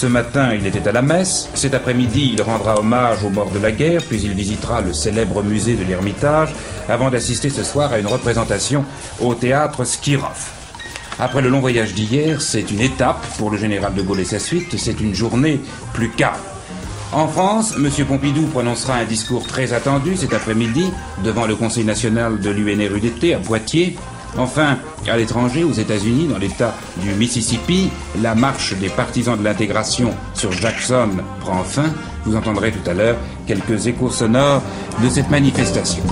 Ce matin, il était à la messe. Cet après-midi, il rendra hommage aux morts de la guerre, puis il visitera le célèbre musée de l'Ermitage, avant d'assister ce soir à une représentation au théâtre Skirov. Après le long voyage d'hier, c'est une étape pour le général de Gaulle et sa suite, c'est une journée plus calme. En France, M. Pompidou prononcera un discours très attendu cet après-midi devant le Conseil national de l'UNRUDT à Poitiers. Enfin, à l'étranger, aux États-Unis, dans l'État du Mississippi, la marche des partisans de l'intégration sur Jackson prend fin. Vous entendrez tout à l'heure quelques échos sonores de cette manifestation.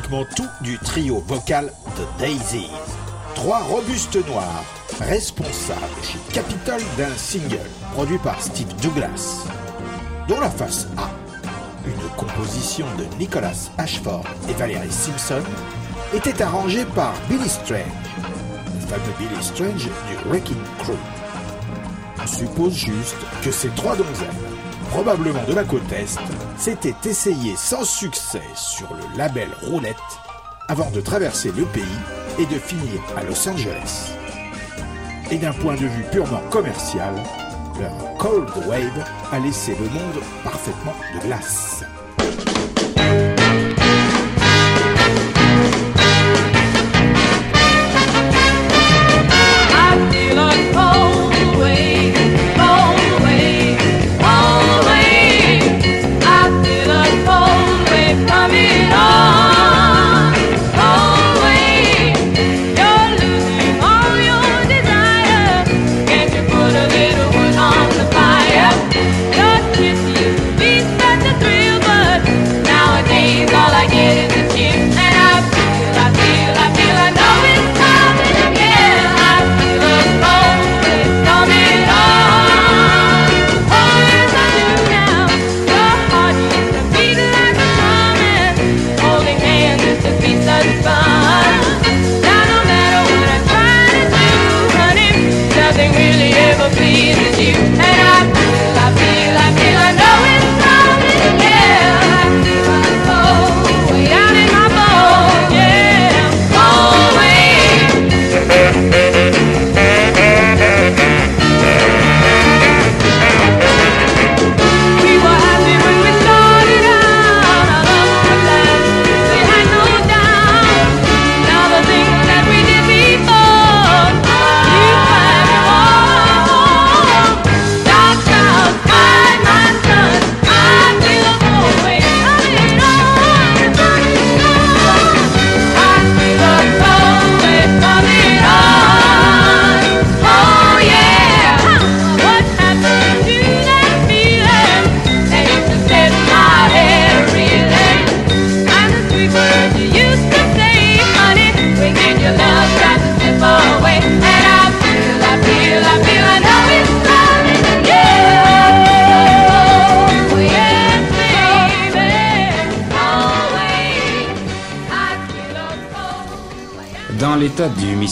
Tout du trio vocal de Daisies. Trois robustes noirs, responsables chez Capitol d'un single produit par Steve Douglas, dont la face A, une composition de Nicholas Ashford et Valerie Simpson, était arrangée par Billy Strange, le fameux Billy Strange du Wrecking Crew. On suppose juste que ces trois donzelles probablement de la côte Est, s'était essayé sans succès sur le label Roulette avant de traverser le pays et de finir à Los Angeles. Et d'un point de vue purement commercial, leur Cold Wave a laissé le monde parfaitement de glace.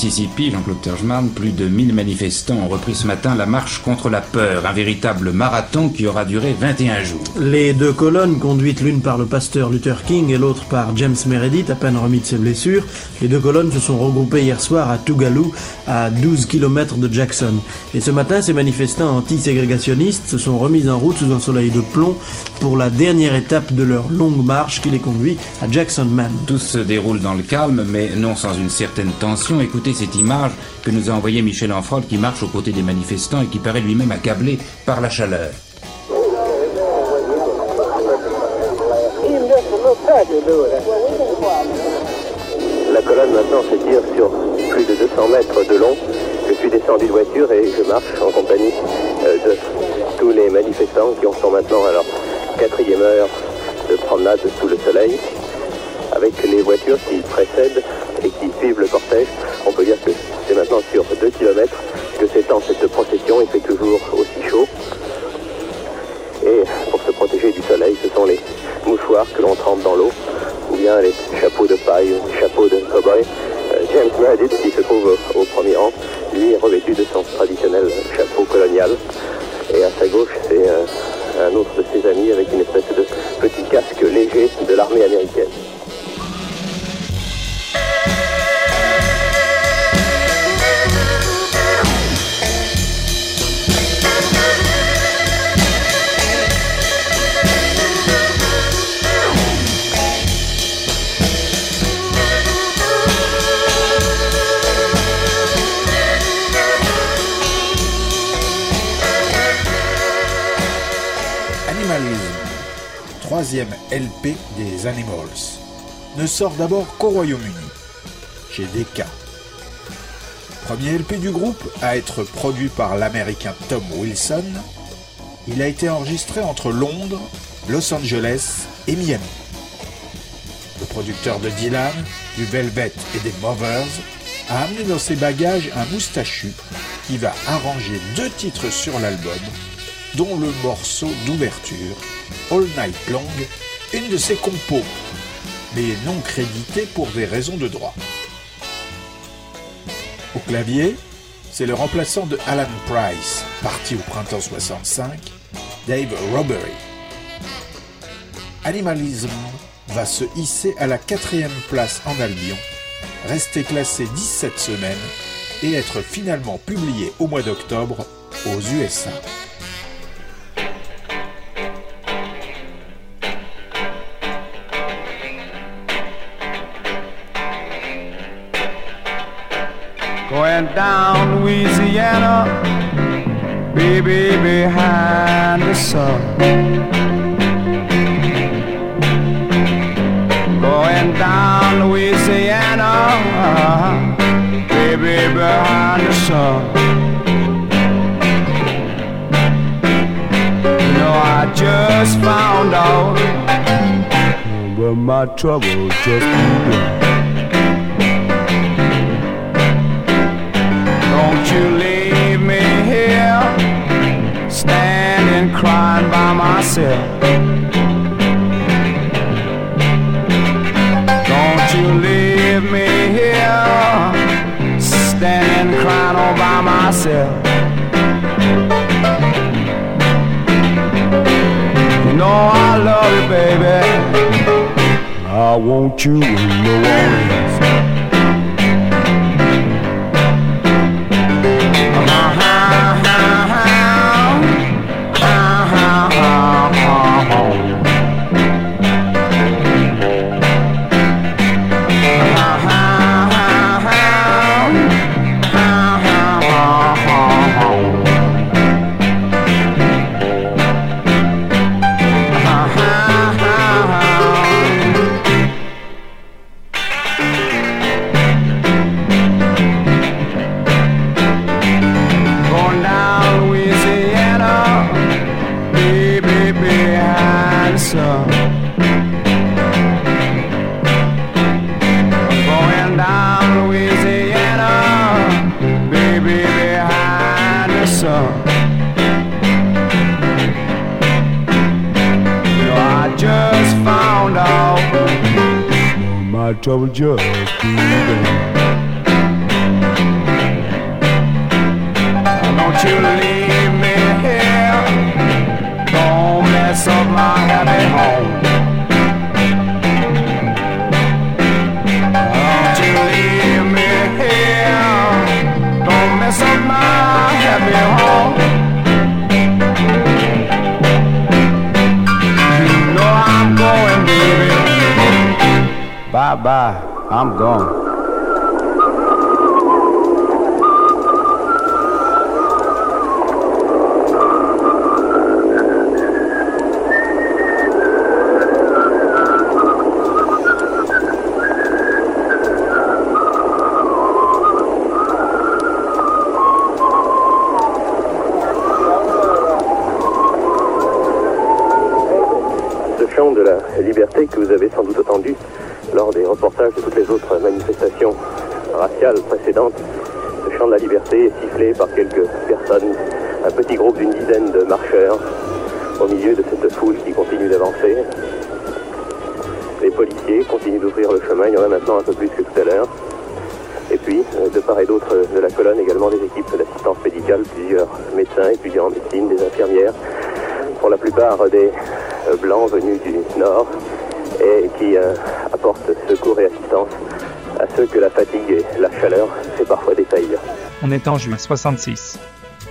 Mississippi, Jean-Claude Terjman, plus de 1000 manifestants ont repris ce matin la marche contre la peur, un véritable marathon qui aura duré 21 jours. Les deux colonnes, conduites l'une par le pasteur Luther King et l'autre par James Meredith, à peine remis de ses blessures, les deux colonnes se sont regroupées hier soir à Tougaloo, à 12 km de Jackson. Et ce matin, ces manifestants anti-ségrégationnistes se sont remis en route sous un soleil de plomb pour la dernière étape de leur longue marche qui les conduit à Jackson Man. Tout se déroule dans le calme, mais non sans une certaine tension. Écoutez cette image que nous a envoyée Michel Enfrol qui marche aux côtés des manifestants et qui paraît lui-même accablé par la chaleur. La colonne maintenant s'étire sur plus de 200 mètres de long. Je suis descendu de voiture et je marche en compagnie euh, de tous les manifestants qui en sont maintenant à leur quatrième heure de promenade sous le soleil. Avec les voitures qui précèdent et qui suivent le cortège, on peut dire que c'est maintenant sur 2 km que s'étend cette procession. Il fait toujours aussi chaud. Et pour se protéger du soleil, ce sont les mouchoirs que l'on trempe dans l'eau, ou bien les chapeaux de paille, les chapeaux de cowboy. Euh, James Meredith, qui se trouve au premier rang, lui est revêtu de son traditionnel chapeau colonial. Et à sa gauche, c'est euh, un autre de ses amis avec une espèce de petit casque léger de l'armée américaine. Troisième LP des Animals, ne sort d'abord qu'au Royaume-Uni, chez Decca. Premier LP du groupe à être produit par l'américain Tom Wilson, il a été enregistré entre Londres, Los Angeles et Miami. Le producteur de Dylan, du Velvet et des Movers a amené dans ses bagages un moustachu qui va arranger deux titres sur l'album, dont le morceau d'ouverture, All Night Long, une de ses compos, mais non crédité pour des raisons de droit. Au clavier, c'est le remplaçant de Alan Price, parti au printemps 65, Dave Robbery. Animalism va se hisser à la quatrième place en Albion, rester classé 17 semaines et être finalement publié au mois d'octobre aux USA. Going down Louisiana, baby behind the sun. Going down Louisiana, baby behind the sun. You know, I just found out where my trouble just begun. By. Don't you leave me here standing crying all by myself. You know I love you, baby. I want you in New Orleans. Raciales précédentes. Le chant de la liberté est sifflé par quelques personnes, un petit groupe d'une dizaine de marcheurs au milieu de cette foule qui continue d'avancer. Les policiers continuent d'ouvrir le chemin, il y en a maintenant un peu plus que tout à l'heure. Et puis, euh, de part et d'autre de la colonne, également des équipes d'assistance médicale, plusieurs médecins, étudiants en médecine, des infirmières, pour la plupart des euh, blancs venus du nord et qui euh, apportent secours et assistance à ceux que la fatigue et la chaleur fait parfois défaillir. On est en juin 66.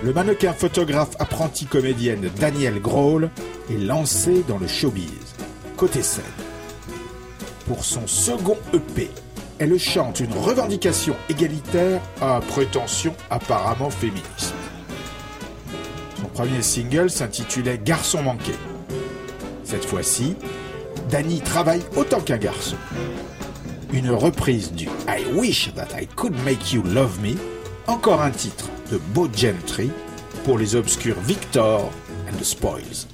Le mannequin photographe apprenti comédienne Danielle Grohl est lancé dans le showbiz. Côté scène. Pour son second EP, elle chante une revendication égalitaire à prétention apparemment féministe. Son premier single s'intitulait Garçon manqué. Cette fois-ci, Danny travaille autant qu'un garçon. Une reprise du I Wish That I Could Make You Love Me, encore un titre de Beau Gentry pour les obscurs Victor and the Spoils.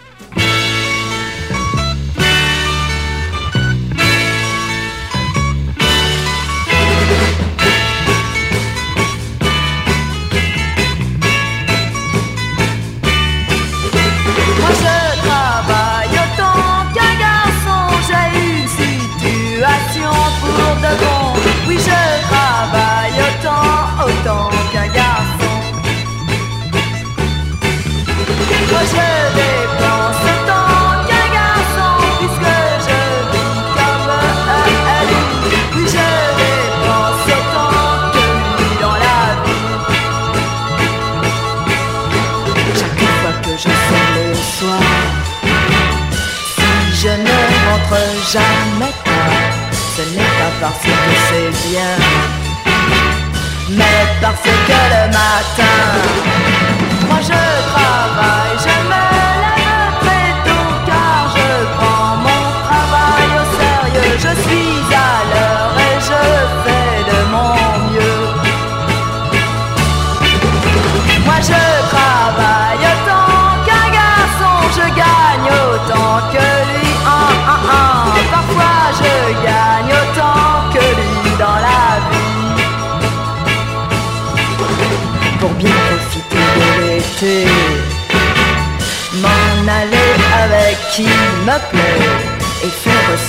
Parce que le matin, moi je travaille, je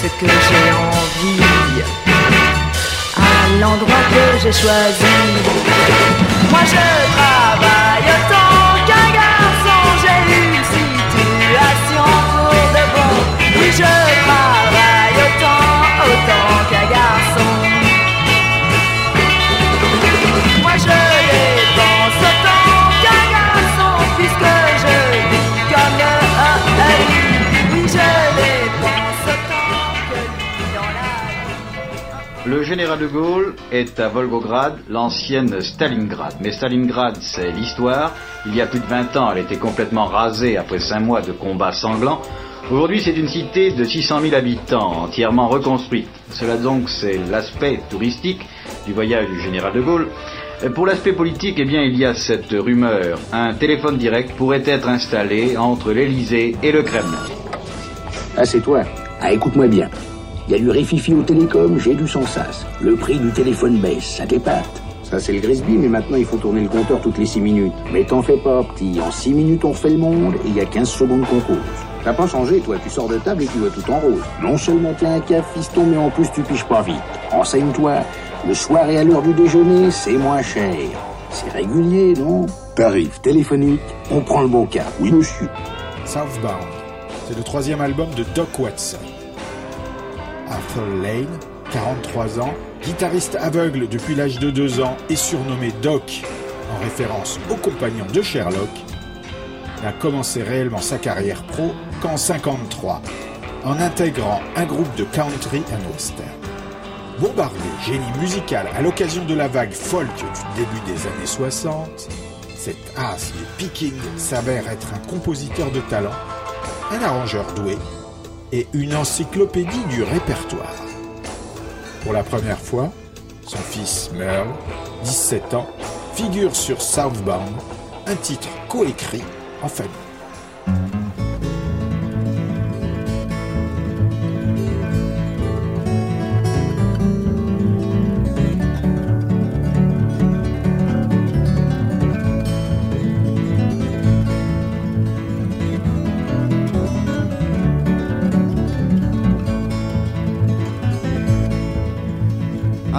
ce que j'ai envie à l'endroit que j'ai choisi. Moi je travaille autant qu'un garçon, j'ai une situation pour de bon. Oui je travaille Le général de Gaulle est à Volgograd, l'ancienne Stalingrad. Mais Stalingrad, c'est l'histoire. Il y a plus de 20 ans, elle était complètement rasée après 5 mois de combats sanglants. Aujourd'hui, c'est une cité de 600 000 habitants, entièrement reconstruite. Cela donc, c'est l'aspect touristique du voyage du général de Gaulle. Pour l'aspect politique, eh bien, il y a cette rumeur. Un téléphone direct pourrait être installé entre l'Élysée et le Kremlin. Ah, c'est toi Ah, écoute-moi bien. Il y a du réfifi au télécom, j'ai du sans sas. Le prix du téléphone baisse, ça t'épate. Ça, c'est le Grisby, mais maintenant, il faut tourner le compteur toutes les 6 minutes. Mais t'en fais pas, petit. En 6 minutes, on fait le monde, et il y a 15 secondes qu'on cause. T'as pas changé, toi. Tu sors de table et tu vois tout en rose. Non seulement t'es un caf, fiston, mais en plus, tu piges pas vite. Renseigne-toi. Le soir et à l'heure du déjeuner, c'est moins cher. C'est régulier, non? Tarif téléphonique, on prend le bon cas. Oui, monsieur. Southbound. C'est le troisième album de Doc Watson. Arthur Lane, 43 ans, guitariste aveugle depuis l'âge de 2 ans et surnommé Doc en référence au compagnon de Sherlock, n'a commencé réellement sa carrière pro qu'en 53, en intégrant un groupe de country and western. Bombardé génie musical à l'occasion de la vague folk du début des années 60, cet as du picking s'avère être un compositeur de talent, un arrangeur doué et une encyclopédie du répertoire. Pour la première fois, son fils Merle, 17 ans, figure sur Southbound, un titre coécrit en famille.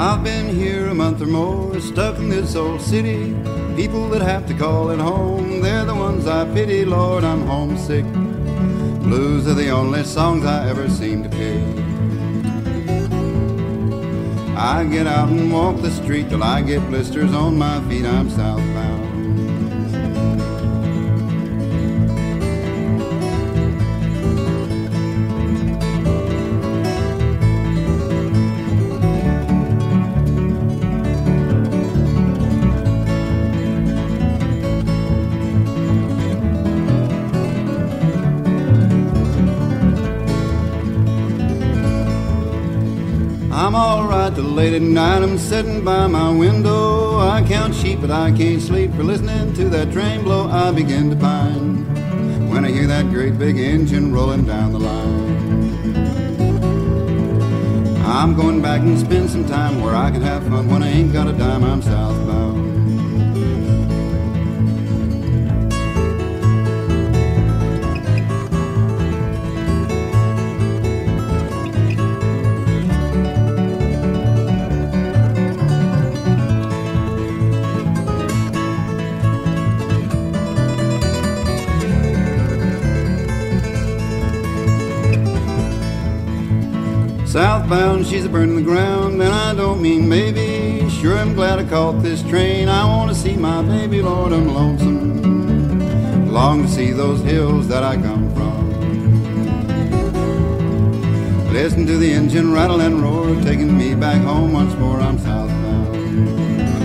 I've been here a month or more, stuck in this old city. People that have to call it home, they're the ones I pity. Lord, I'm homesick. Blues are the only songs I ever seem to pick. I get out and walk the street till I get blisters on my feet. I'm southbound. Late at night. I'm sitting by my window. I count sheep, but I can't sleep for listening to that train blow. I begin to pine when I hear that great big engine rolling down the line. I'm going back and spend some time where I can have fun when I ain't got a dime. I'm southbound. Southbound, she's a burning the ground, and I don't mean maybe. Sure, I'm glad I caught this train. I want to see my baby, Lord, I'm lonesome. Long to see those hills that I come from. Listen to the engine rattle and roar, taking me back home once more. I'm southbound.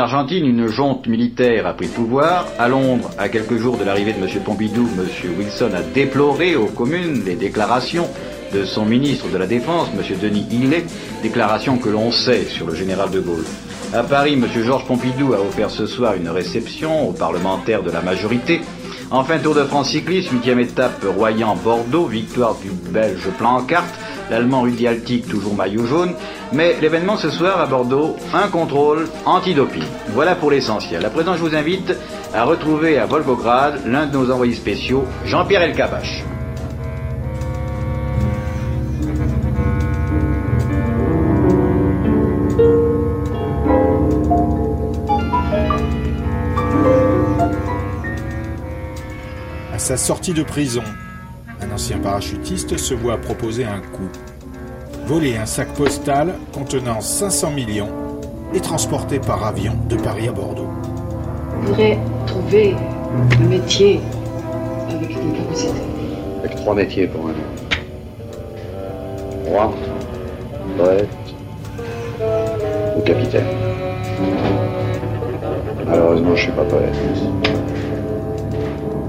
Argentine, une jonte militaire a pris le pouvoir. À Londres, à quelques jours de l'arrivée de M. Pompidou, M. Wilson a déploré aux communes les déclarations de son ministre de la Défense, M. Denis Hillet, déclarations que l'on sait sur le général de Gaulle. À Paris, M. Georges Pompidou a offert ce soir une réception aux parlementaires de la majorité. Enfin, Tour de France cycliste, huitième étape Royan-Bordeaux, victoire du Belge Plancarte, l'Allemand Rudi Altig, toujours maillot jaune. Mais l'événement ce soir à Bordeaux, un contrôle antidoping. Voilà pour l'essentiel. À présent, je vous invite à retrouver à Volgograd l'un de nos envoyés spéciaux, Jean-Pierre Elkabach. À sa sortie de prison, un ancien parachutiste se voit proposer un coup. Voler un sac postal contenant 500 millions et transporté par avion de Paris à Bordeaux. Je voudrais trouver un métier avec une capacité. Avec trois métiers pour un homme. Roi, poète ou capitaine. Malheureusement, je suis pas poète.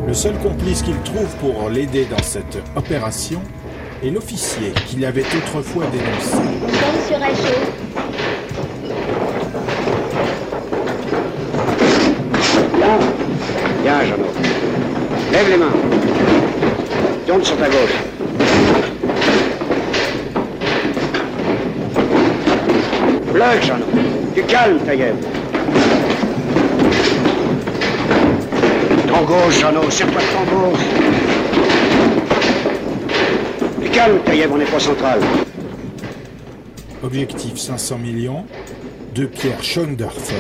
Le seul complice qu'il trouve pour l'aider dans cette opération est l'officier qu'il avait autrefois dénoncé. Rachaud. Bien, bien, Jeannot. Lève les mains. Tourne sur ta gauche. Plug, Jeannot. Tu calmes ta gueule. Ton gauche, Jeannot. Serre-toi de ton gauche. Calme ta gueule, on n'est pas central. Objectif 500 millions de Pierre Schoendorfer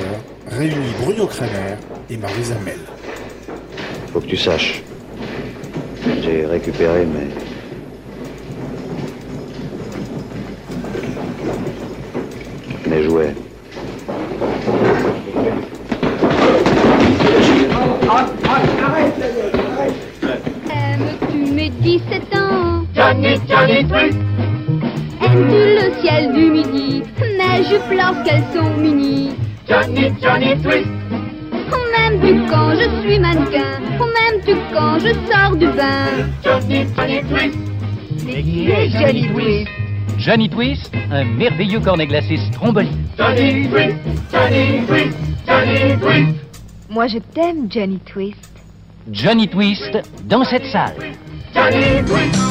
réunit Bruno Kramer et Marie Zamel. Faut que tu saches. J'ai récupéré mes. mes jouets. Quand je suis mannequin M'aimes-tu quand je sors du bain Johnny, Johnny Twist Mais qui est Johnny Twist Johnny Twist, un merveilleux cornet glacé Stromboli. Johnny Twist, Johnny Twist, Johnny Twist. Moi je t'aime, Johnny Twist. Johnny Twist dans cette salle. Johnny Twist.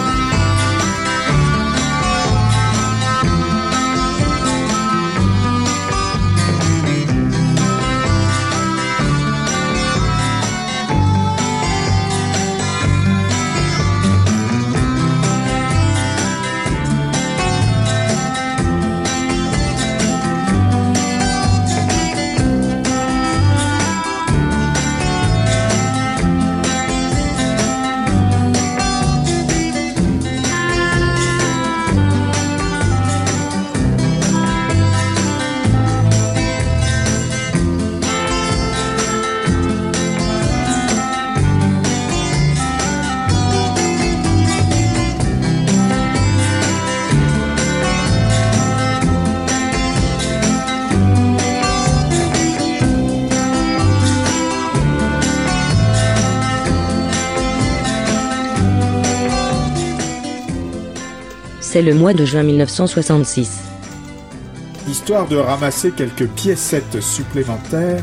C'est le mois de juin 1966. Histoire de ramasser quelques piécettes supplémentaires,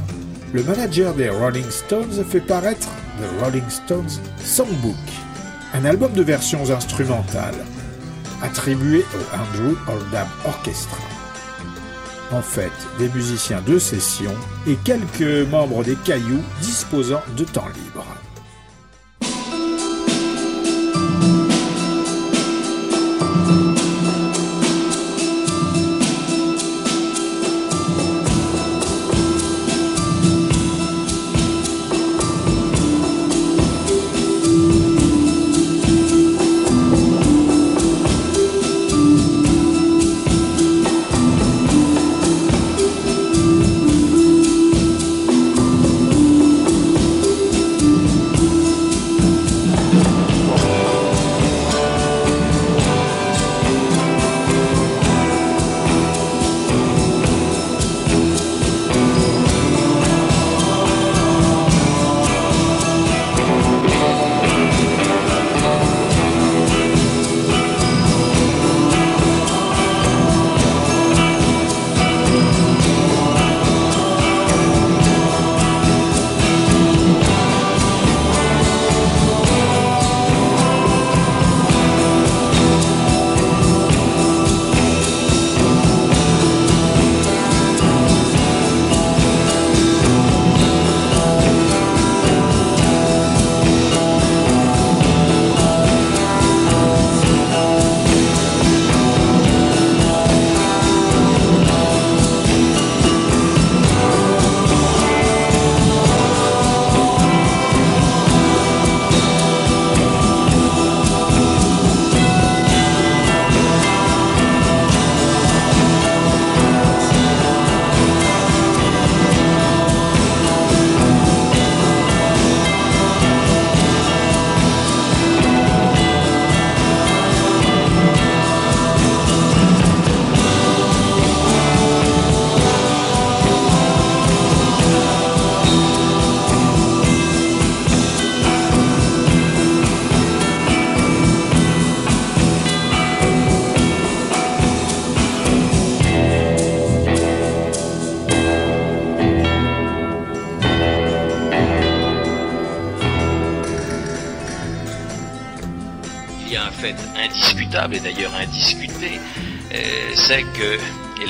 le manager des Rolling Stones fait paraître The Rolling Stones Songbook, un album de versions instrumentales, attribué au Andrew Oldham Orchestra. En fait, des musiciens de session et quelques membres des Cailloux disposant de temps libre.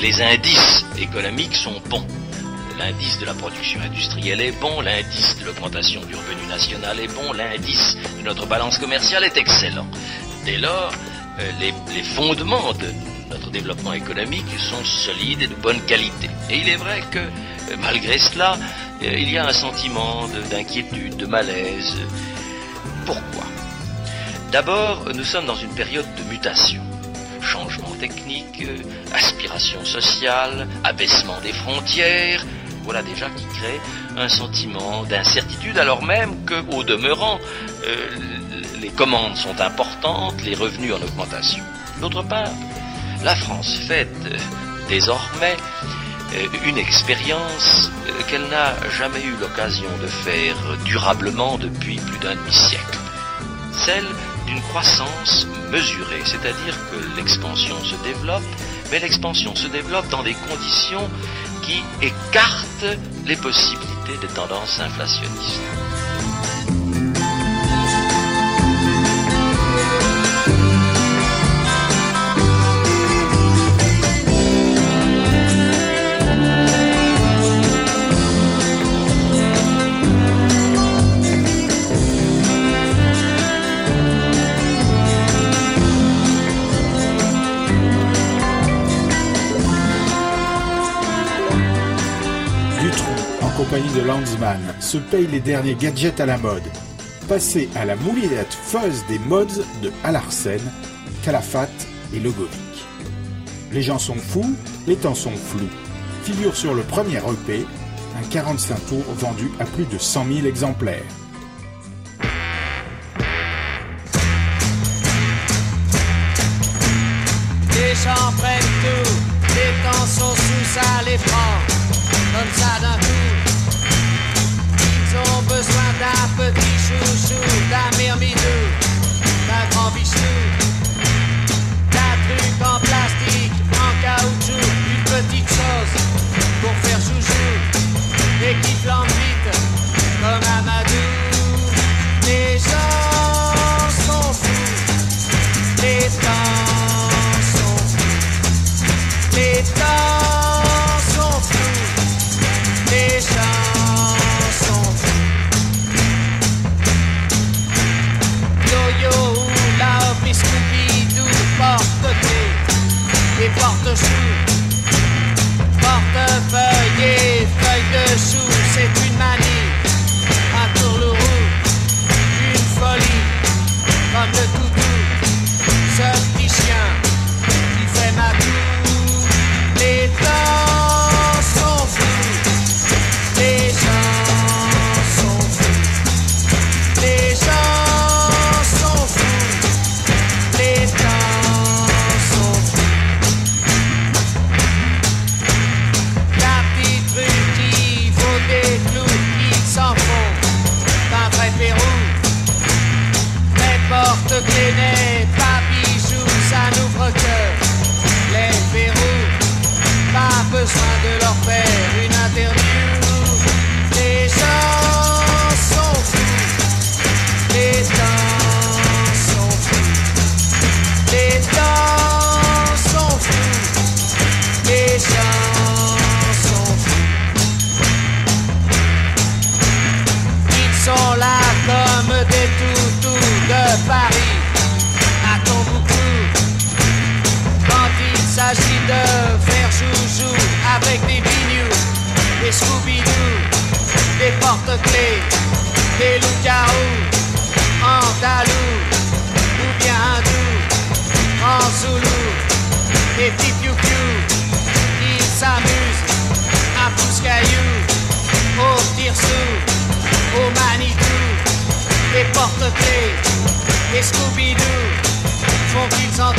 Les indices économiques sont bons. L'indice de la production industrielle est bon, l'indice de l'augmentation du revenu national est bon, l'indice de notre balance commerciale est excellent. Dès lors, euh, les, fondements de notre développement économique sont solides et de bonne qualité. Et il est vrai que euh, malgré cela, euh, il y a un sentiment de- d'inquiétude, de malaise. Pourquoi? D'abord, nous sommes dans une période de mutation technique, euh, aspiration sociale, abaissement des frontières, voilà déjà qui crée un sentiment d'incertitude alors même que, au demeurant, euh, les commandes sont importantes, les revenus en augmentation. D'autre part, la France fait euh, désormais euh, une expérience qu'elle n'a jamais eu l'occasion de faire durablement depuis plus d'un demi-siècle. Celle d'une croissance mesurée, c'est-à-dire que l'expansion se développe, mais l'expansion se développe dans des conditions qui écartent les possibilités des tendances inflationnistes. de Landsman, se paye les derniers gadgets à la mode. Passez à la moulinette fuzz des mods de Alarsen, Calafat et Logovic. Les gens sont fous, les temps sont flous. Figure sur le premier EP, un 45 tours vendu à plus de 100 000 exemplaires. Thanks. trophies of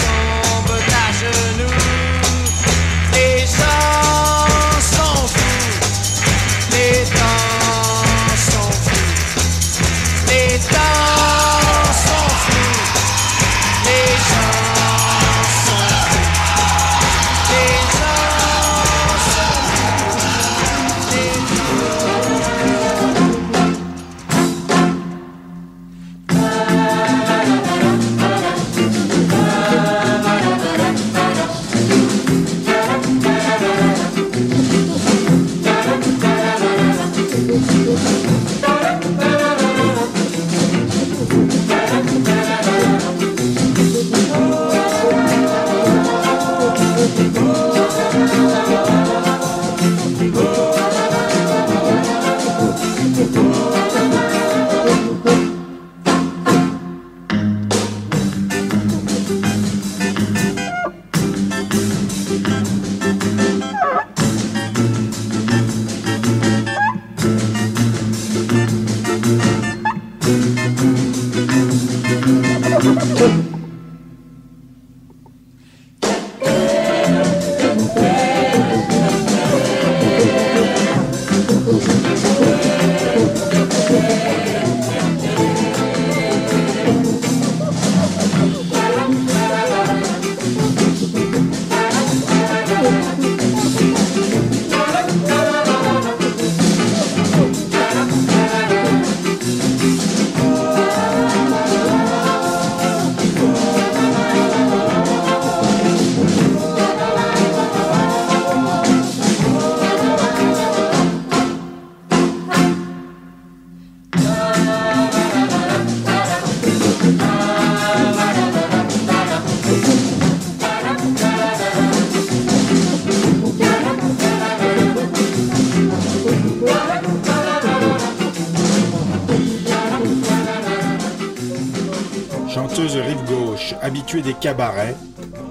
cabarets,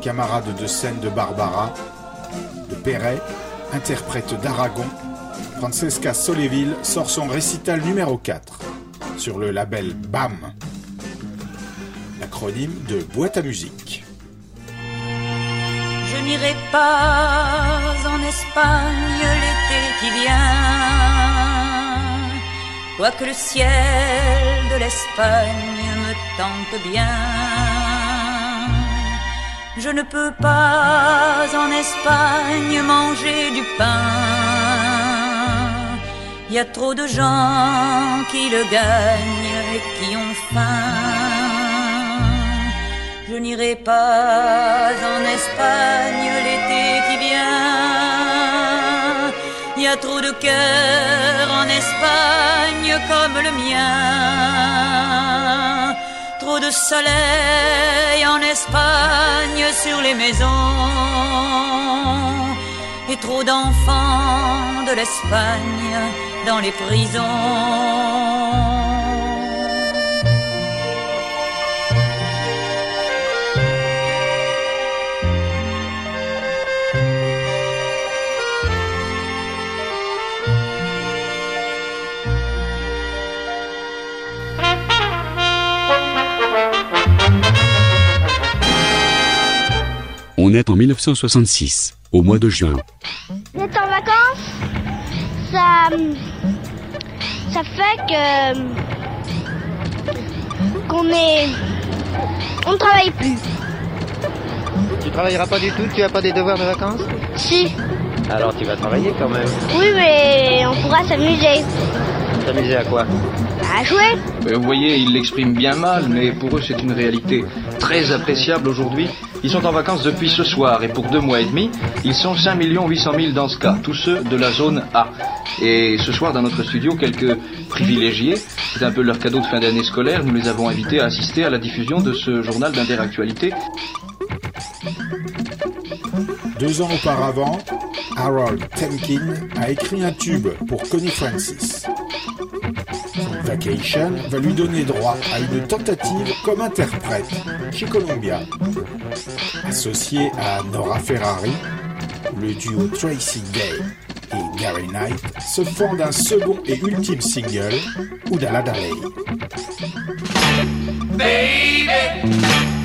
camarade de scène de Barbara, de Perret, interprète d'Aragon, Francesca Soléville sort son récital numéro 4 sur le label BAM, l'acronyme de boîte à musique. Je n'irai pas en Espagne l'été qui vient, quoique le ciel de l'Espagne me tente bien. Je ne peux pas en Espagne manger du pain. Il y a trop de gens qui le gagnent et qui ont faim. Je n'irai pas en Espagne l'été qui vient. Y a trop de cœurs en Espagne comme le mien. De soleil en Espagne sur les maisons. Et trop d'enfants de l'Espagne dans les prisons. On est en 1966, au mois de juin. Vous êtes en vacances? Ça. Ça fait que. qu'on est. On ne travaille plus. Tu travailleras pas du tout Tu as pas des devoirs de vacances? Si. Alors tu vas travailler quand même. Oui, mais on pourra s'amuser. T'amuser à quoi? À jouer Ben, Vous voyez, ils l'expriment bien mal, mais pour eux c'est une réalité très appréciable aujourd'hui. Ils sont en vacances depuis ce soir et pour deux mois et demi, ils sont 5 800 000 dans ce cas, tous ceux de la zone A. Et ce soir dans notre studio, quelques privilégiés, c'est un peu leur cadeau de fin d'année scolaire, nous les avons invités à assister à la diffusion de ce journal d'interactualité. Deux ans auparavant, Harold Temkin a écrit un tube pour Connie Francis. Vacation va lui donner droit à une tentative comme interprète chez Columbia. Associé à Nora Ferrari, le duo Tracy Day et Gary Knight se fonde un second et ultime single, Oudala Daley. Baby,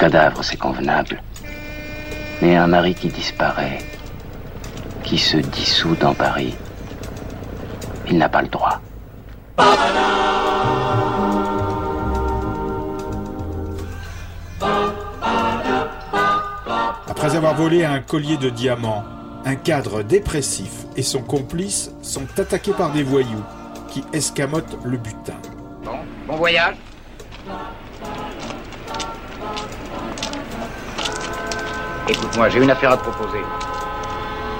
cadavre, c'est convenable. Mais un mari qui disparaît, qui se dissout dans Paris, il n'a pas le droit. Après avoir volé un collier de diamants, un cadre dépressif et son complice sont attaqués par des voyous qui escamotent le butin. Bon, bon voyage. Écoute-moi, j'ai une affaire à te proposer.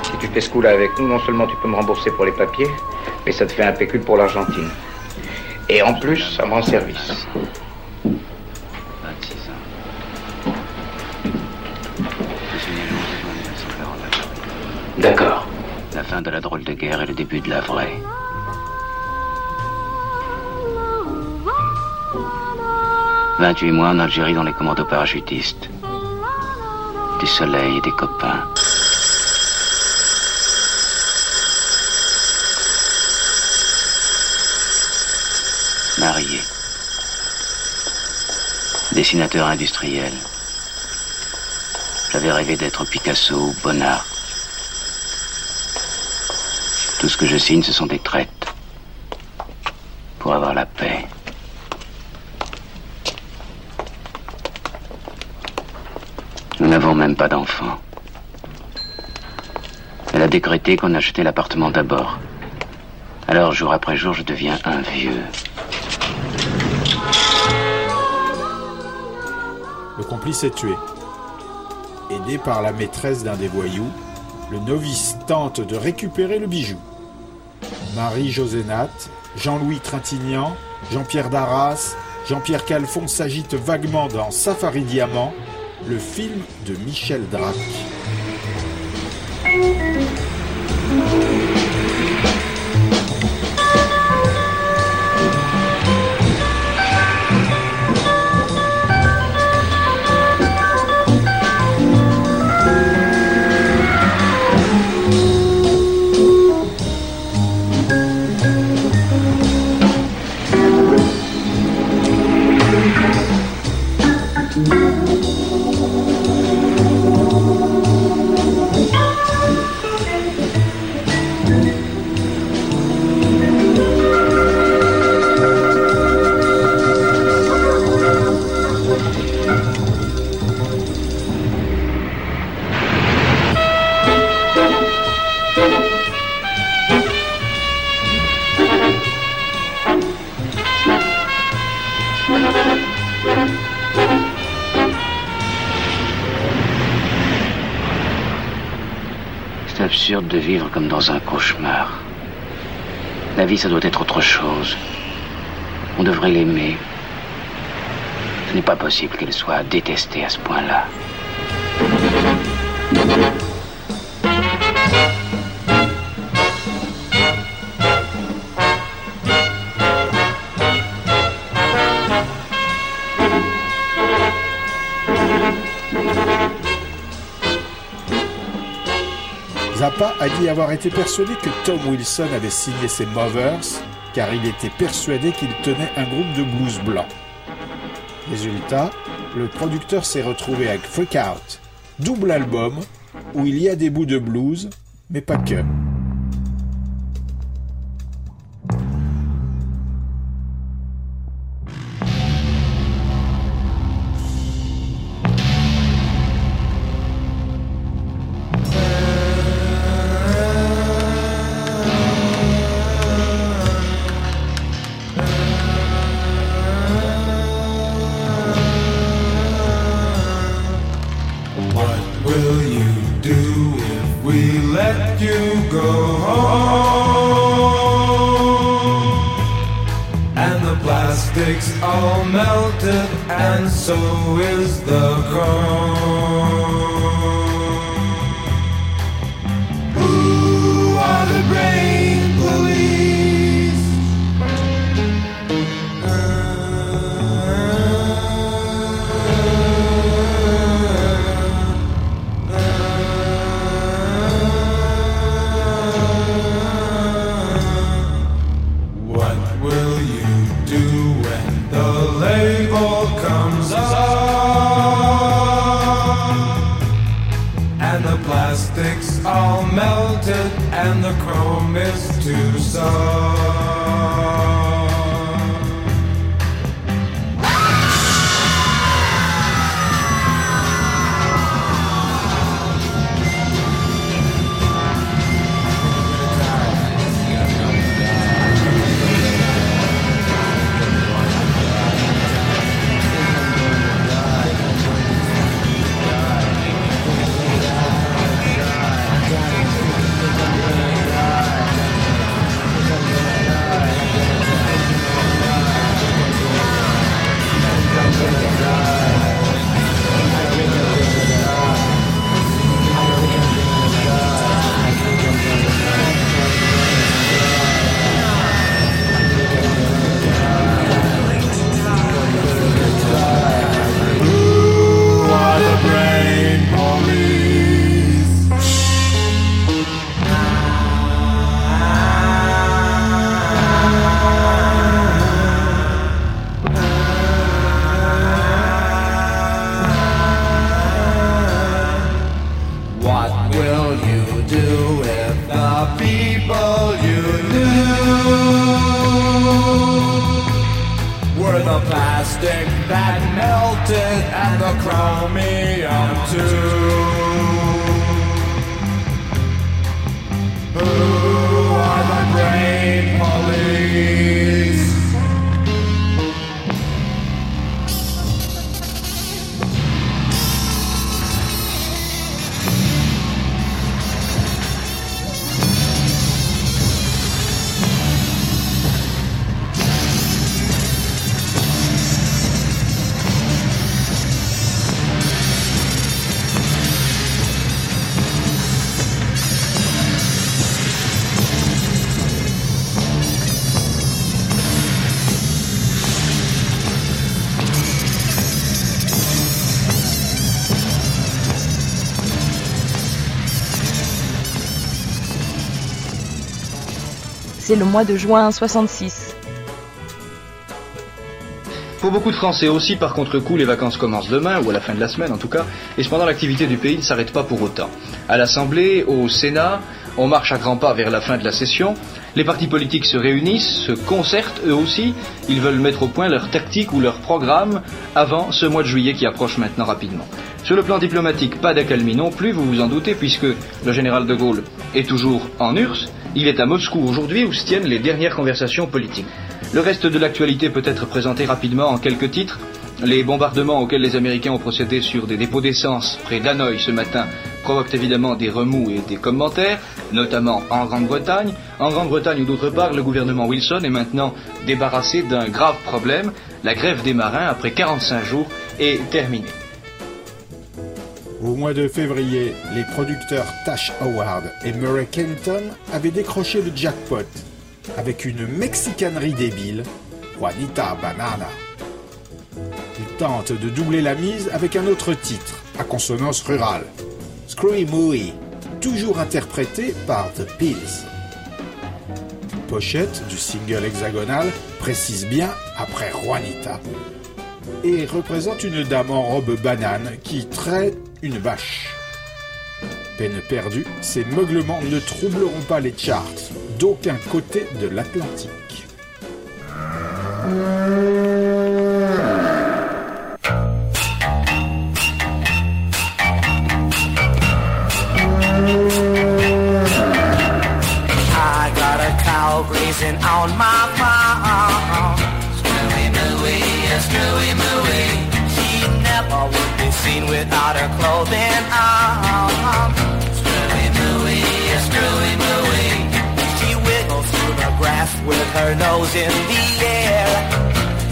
Si tu fais ce coup-là avec nous, non seulement tu peux me rembourser pour les papiers, mais ça te fait un pécule pour l'Argentine. Et en plus, ça me rend service. 26 ans. Je suis né le 11 juin 1940 D'accord. La fin de la drôle de guerre et le début de la vraie. « 28 mois en Algérie dans les commandos parachutistes. Du soleil et des copains. Marié. Dessinateur industriel. J'avais rêvé d'être Picasso ou Bonnard. Tout ce que je signe, ce sont des traites. Pour avoir la paix. Nous n'avons même pas d'enfants. Elle a décrété qu'on achetait l'appartement d'abord. Alors, jour après jour, je deviens un vieux. Le complice est tué. Aidé par la maîtresse d'un des voyous, le novice tente de récupérer le bijou. Marie-José Nat, Jean-Louis Trintignant, Jean-Pierre Darras, Jean-Pierre Calfon s'agitent vaguement dans Safari Diamant, le film de Michel Drac. Thank you. Comme dans un cauchemar. La vie, ça doit être autre chose. On devrait l'aimer. Ce n'est pas possible qu'elle soit détestée à ce point-là. Avoir été persuadé que Tom Wilson avait signé ses Movers car il était persuadé qu'il tenait un groupe de blues blanc. Résultat, le producteur s'est retrouvé avec Freak Out, double album où il y a des bouts de blues, mais pas que. Le mois de juin 66. Pour beaucoup de Français aussi, par contre-coup, les vacances commencent demain, ou à la fin de la semaine en tout cas, et cependant l'activité du pays ne s'arrête pas pour autant. À l'Assemblée, au Sénat, on marche à grands pas vers la fin de la session, les partis politiques se réunissent, se concertent eux aussi, ils veulent mettre au point leur tactique ou leur programme avant ce mois de juillet qui approche maintenant rapidement. Sur le plan diplomatique, pas d'accalmie non plus, vous vous en doutez, puisque le général de Gaulle est toujours en URSS, il est à Moscou aujourd'hui où se tiennent les dernières conversations politiques. Le reste de l'actualité peut être présenté rapidement en quelques titres. Les bombardements auxquels les Américains ont procédé sur des dépôts d'essence près d'Hanoï ce matin provoquent évidemment des remous et des commentaires, notamment en Grande-Bretagne. En Grande-Bretagne ou d'autre part, le gouvernement Wilson est maintenant débarrassé d'un grave problème. La grève des marins, après 45 jours, est terminée. Au mois de février, les producteurs Tash Howard et Murray Kenton avaient décroché le jackpot avec une mexicanerie débile, Juanita Banana. Ils tentent de doubler la mise avec un autre titre, à consonance rurale, Screwy Mooey, toujours interprété par The Pills. Pochette du single hexagonal précise bien après Juanita et représente une dame en robe banane qui traite une vache. Peine perdue, ces meuglements ne troubleront pas les charts d'aucun côté de l'Atlantique. Nose in the air.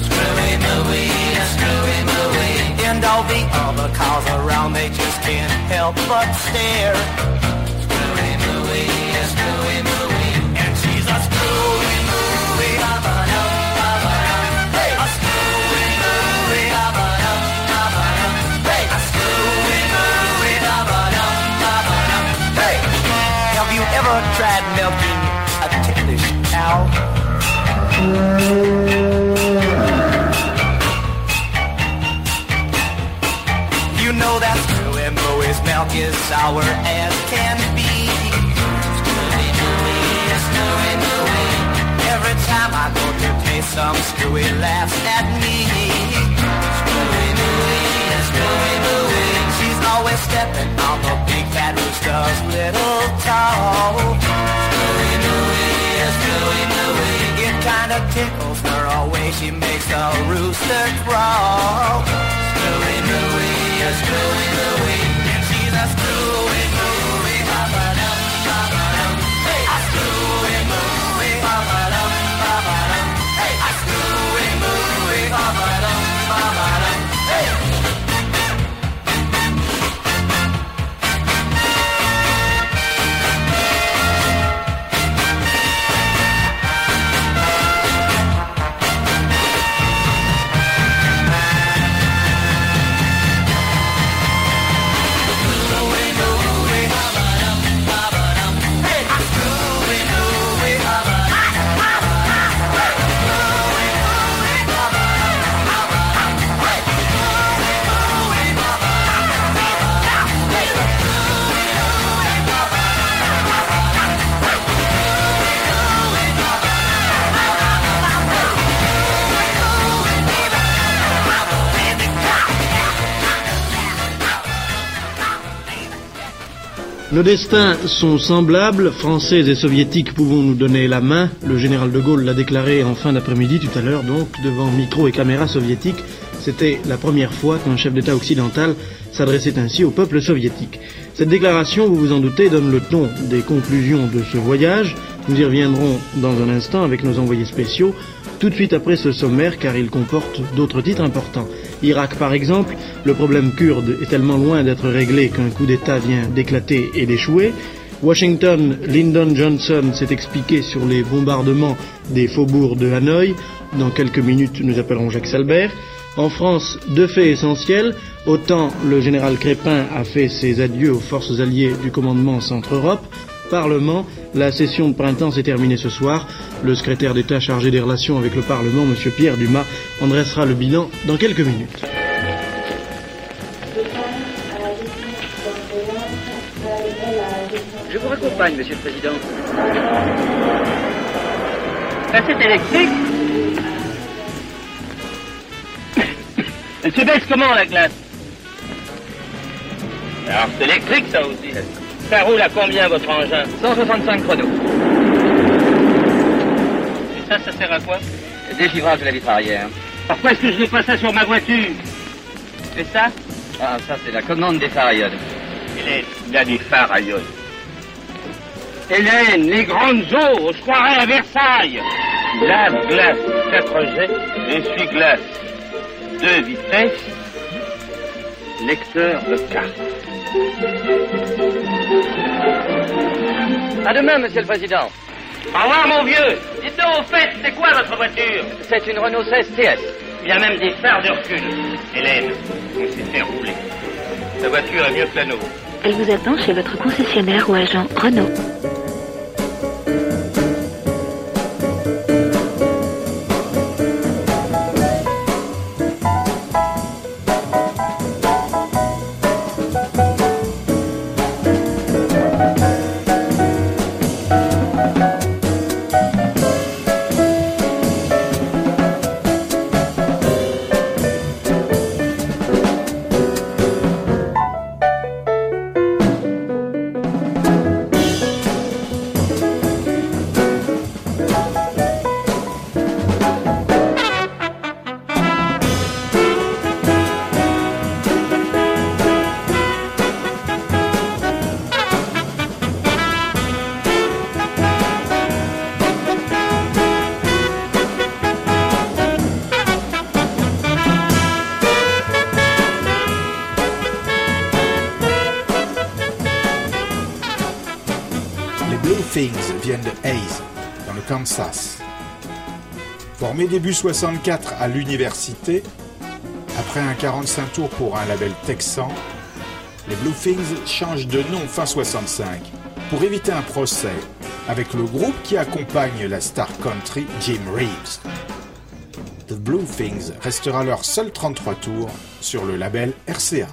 Screwy mooey, screwy mooey. And all the other cars around, they just can't help but stare. Screwy mooey, screwy mooey. And she's a screwy mooey. Ba-ba-dum, ba-ba-dum. Hey, a screwy mooey. Ba-ba-dum, ba-ba-dum. Hey, a screwy mooey. Ba-ba-dum, ba-ba-dum. Hey, have you ever tried milking a ticklish cow? You know that screwy mooey's milk is sour as can be. Every time I go to taste some screwy laughs at me. She's always stepping on the big fat rooster's little toe. Screwy mooey, screwy mooey. It kinda tickles her away. She makes the rooster crow. Screwy mooey, screwy mooey. And she's a screwy Nos destins sont semblables, français et soviétiques pouvons nous donner la main. Le général de Gaulle l'a déclaré en fin d'après-midi tout à l'heure, donc devant micro et caméra soviétiques. C'était la première fois qu'un chef d'État occidental s'adressait ainsi au peuple soviétique. Cette déclaration, vous vous en doutez, donne le ton des conclusions de ce voyage. Nous y reviendrons dans un instant avec nos envoyés spéciaux, tout de suite après ce sommaire car il comporte d'autres titres importants. Irak par exemple, le problème kurde est tellement loin d'être réglé qu'un coup d'État vient d'éclater et d'échouer. Washington, Lyndon Johnson s'est expliqué sur les bombardements des faubourgs de Hanoï. Dans quelques minutes, nous appellerons Jacques Salbert. En France, deux faits essentiels. Autant le général Crépin a fait ses adieux aux forces alliées du commandement Centre-Europe. Parlement, la session de printemps s'est terminée ce soir. Le secrétaire d'État chargé des relations avec le Parlement, M. Pierre Dumas, en dressera le bilan dans quelques minutes. Je vous raccompagne, Monsieur le Président. C'est électrique Elle se baisse comment, la glace? Alors, c'est électrique, ça aussi. Ça roule à combien, votre engin 165 chronos. Et ça, ça sert à quoi? Dégivrage de la vitre arrière. Pourquoi est-ce que je n'ai pas ça sur ma voiture? Et ça? Ah, ça, c'est la commande des phares à iode. Hélène, il a des phares à iode. Hélène, les grandes eaux, je croirais à Versailles. Lave-glace, 4 jets, essuie-glace, 2 vitesses, lecteur de carte. À demain, monsieur le président. Au revoir, mon vieux. Dites donc, au fait, c'est quoi votre voiture? C'est une Renault 16 TS. Il y a même des phares de recul. Hélène, on s'est fait rouler. La voiture est mieux que la nôtre. Elle vous attend chez votre concessionnaire ou agent Renault. Formés début 64 à l'université, après un 45 tours pour un label texan, les Blue Things changent de nom fin 65 pour éviter un procès avec le groupe qui accompagne la star country Jim Reeves. The Blue Things restera leur seul 33 tours sur le label RCA.